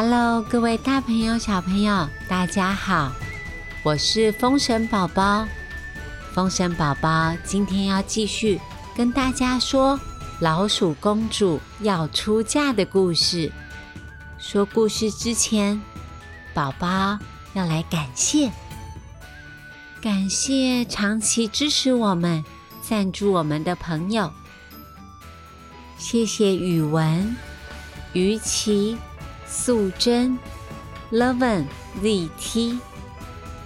Hello，各位大朋友、小朋友，大家好！我是风神宝宝。风神宝宝今天要继续跟大家说老鼠公主要出嫁的故事。说故事之前，宝宝要来感谢，感谢长期支持我们、赞助我们的朋友。谢谢语文、于琪。素贞，Leven ZT，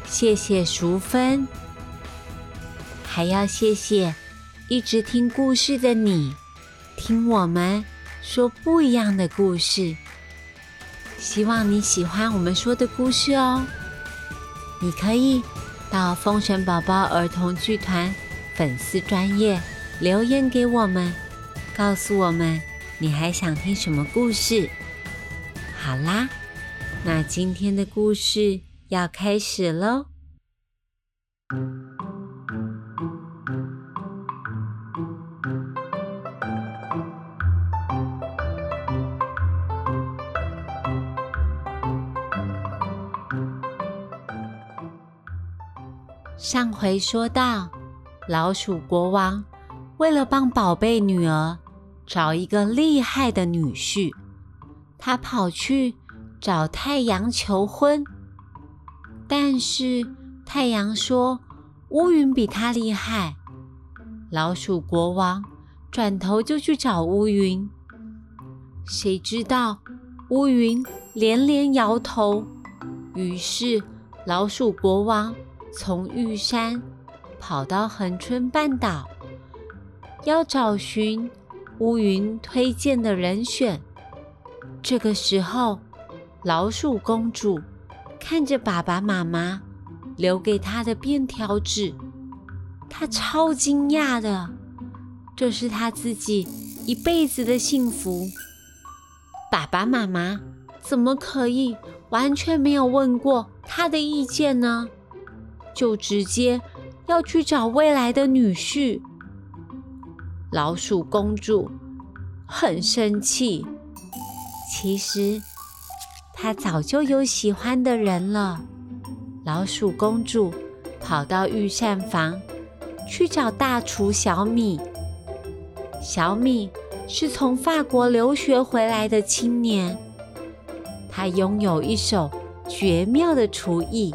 谢谢淑芬，还要谢谢一直听故事的你，听我们说不一样的故事。希望你喜欢我们说的故事哦。你可以到风神宝宝儿童剧团粉丝专业留言给我们，告诉我们你还想听什么故事。好啦，那今天的故事要开始喽。上回说到，老鼠国王为了帮宝贝女儿找一个厉害的女婿。他跑去找太阳求婚，但是太阳说乌云比他厉害。老鼠国王转头就去找乌云，谁知道乌云连连摇头。于是老鼠国王从玉山跑到恒春半岛，要找寻乌云推荐的人选。这个时候，老鼠公主看着爸爸妈妈留给她的便条纸，她超惊讶的。这是她自己一辈子的幸福。爸爸妈妈怎么可以完全没有问过她的意见呢？就直接要去找未来的女婿？老鼠公主很生气。其实，她早就有喜欢的人了。老鼠公主跑到御膳房去找大厨小米。小米是从法国留学回来的青年，他拥有一手绝妙的厨艺。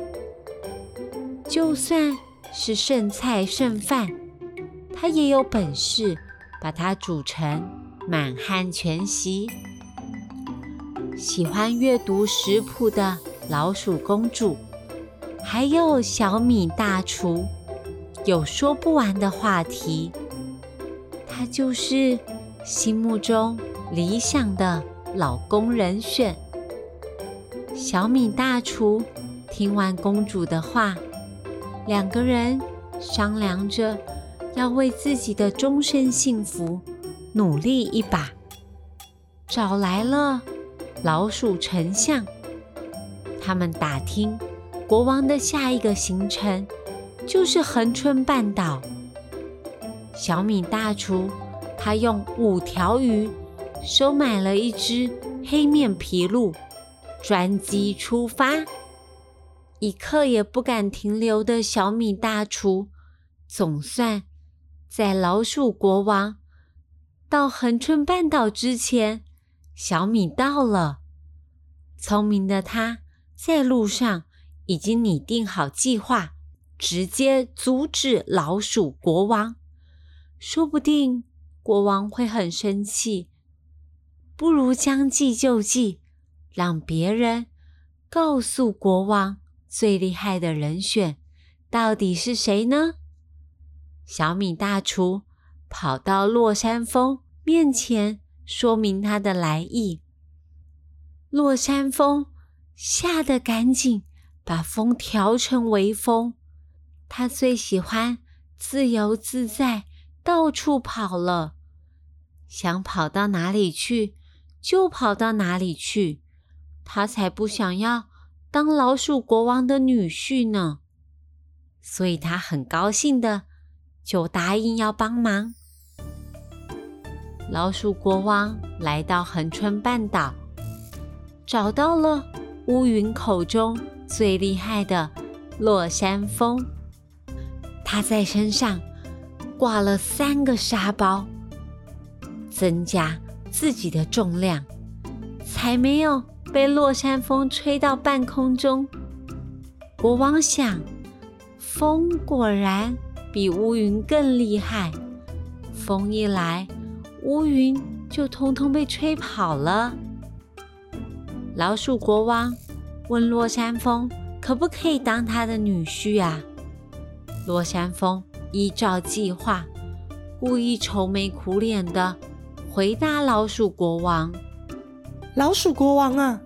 就算是剩菜剩饭，他也有本事把它煮成满汉全席。喜欢阅读食谱的老鼠公主，还有小米大厨，有说不完的话题。他就是心目中理想的老公人选。小米大厨听完公主的话，两个人商量着要为自己的终身幸福努力一把，找来了。老鼠丞相，他们打听国王的下一个行程就是恒春半岛。小米大厨他用五条鱼收买了一只黑面琵鹭，专机出发。一刻也不敢停留的小米大厨，总算在老鼠国王到恒春半岛之前。小米到了，聪明的他在路上已经拟定好计划，直接阻止老鼠国王。说不定国王会很生气，不如将计就计，让别人告诉国王最厉害的人选到底是谁呢？小米大厨跑到落山峰面前。说明他的来意。落山风吓得赶紧把风调成微风。他最喜欢自由自在，到处跑了，想跑到哪里去就跑到哪里去。他才不想要当老鼠国王的女婿呢。所以他很高兴的就答应要帮忙。老鼠国王来到恒春半岛，找到了乌云口中最厉害的落山风。他在身上挂了三个沙包，增加自己的重量，才没有被落山风吹到半空中。国王想，风果然比乌云更厉害。风一来，乌云就通通被吹跑了。老鼠国王问落山风：“可不可以当他的女婿啊？”落山风依照计划，故意愁眉苦脸的回答老鼠国王：“老鼠国王啊，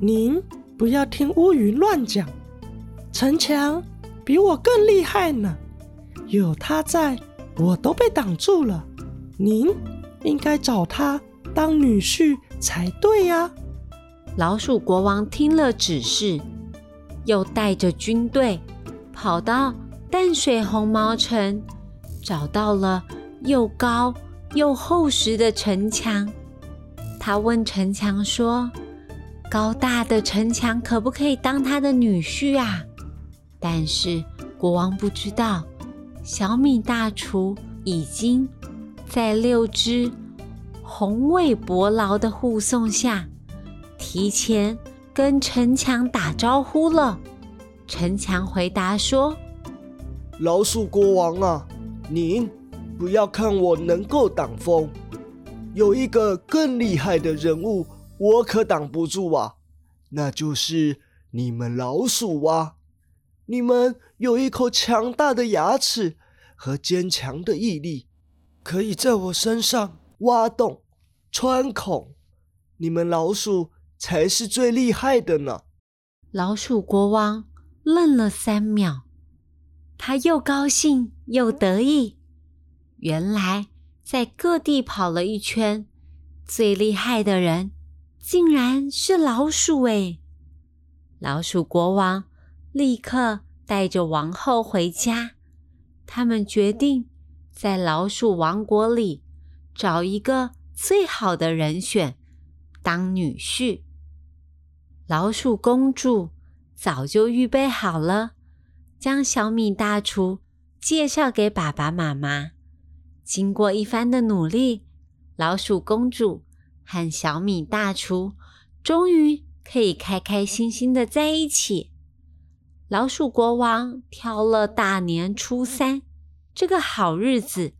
您不要听乌云乱讲，城墙比我更厉害呢，有他在，我都被挡住了。您应该找他当女婿才对呀。”老鼠国王听了指示，又带着军队跑到淡水红毛城，找到了又高又厚实的城墙。他问城墙说：“高大的城墙可不可以当他的女婿啊？”但是国王不知道，小米大厨已经在六只宏伟伯劳的护送下。提前跟城墙打招呼了。城墙回答说：“老鼠国王啊，您不要看我能够挡风，有一个更厉害的人物，我可挡不住啊！那就是你们老鼠啊！你们有一口强大的牙齿和坚强的毅力，可以在我身上挖洞、穿孔。你们老鼠。”才是最厉害的呢！老鼠国王愣了三秒，他又高兴又得意。原来在各地跑了一圈，最厉害的人竟然是老鼠诶！老鼠国王立刻带着王后回家，他们决定在老鼠王国里找一个最好的人选当女婿。老鼠公主早就预备好了，将小米大厨介绍给爸爸妈妈。经过一番的努力，老鼠公主和小米大厨终于可以开开心心的在一起。老鼠国王挑了大年初三这个好日子，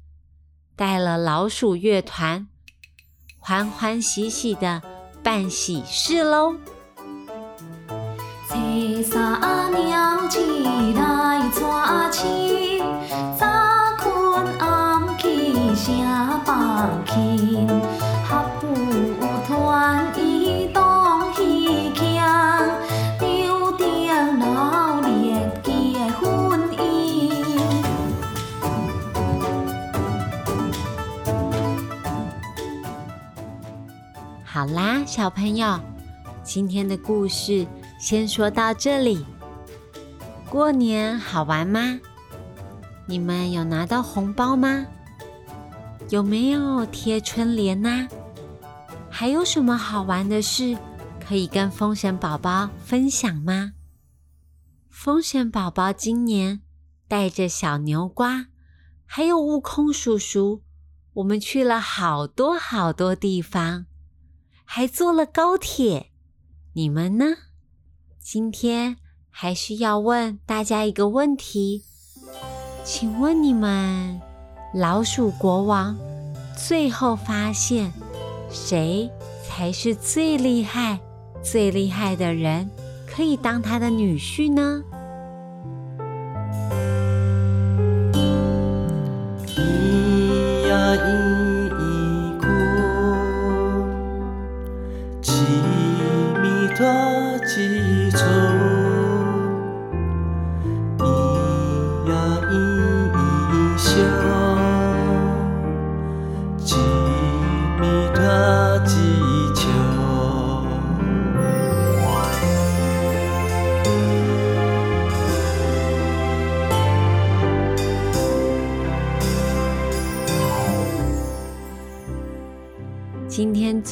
带了老鼠乐团，欢欢喜喜的办喜事喽。三娘子来娶亲，早困暗起声放轻，好啦，小朋友，今天的故事。先说到这里。过年好玩吗？你们有拿到红包吗？有没有贴春联呢？还有什么好玩的事可以跟风神宝宝分享吗？风神宝宝今年带着小牛瓜，还有悟空叔叔，我们去了好多好多地方，还坐了高铁。你们呢？今天还需要问大家一个问题，请问你们老鼠国王最后发现谁才是最厉害、最厉害的人，可以当他的女婿呢？咿呀咿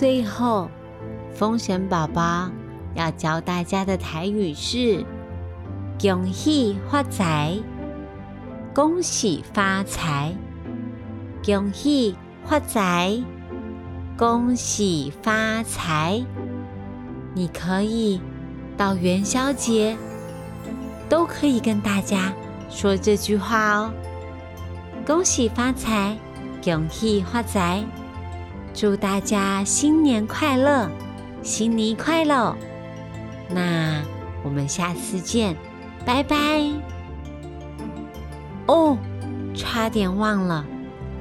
最后，风神宝宝要教大家的台语是“恭喜发财”，恭喜发财，恭喜发财，恭喜发财。你可以到元宵节都可以跟大家说这句话哦。恭喜发财，恭喜发财！祝大家新年快乐，新年快乐！那我们下次见，拜拜。哦，差点忘了，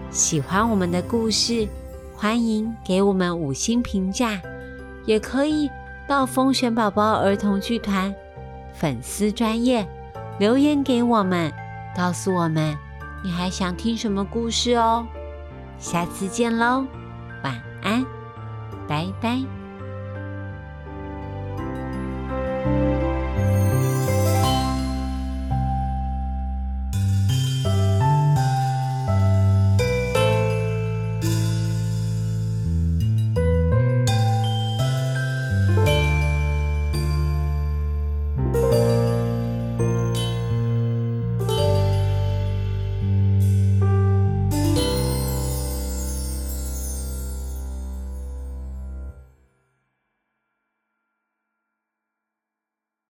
喜欢我们的故事，欢迎给我们五星评价，也可以到风选宝宝儿童剧团粉丝专业留言给我们，告诉我们。你还想听什么故事哦？下次见喽，安，拜拜。